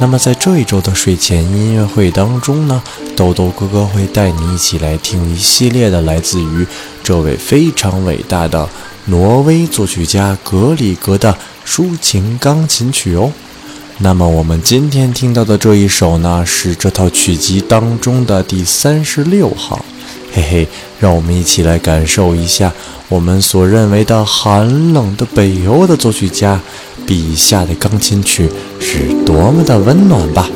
那么在这一周的睡前音乐会当中呢，兜兜哥哥会带你一起来听一系列的来自于这位非常伟大的挪威作曲家格里格的抒情钢琴曲哦。那么我们今天听到的这一首呢，是这套曲集当中的第三十六号。嘿嘿，让我们一起来感受一下我们所认为的寒冷的北欧的作曲家笔下的钢琴曲是多么的温暖吧。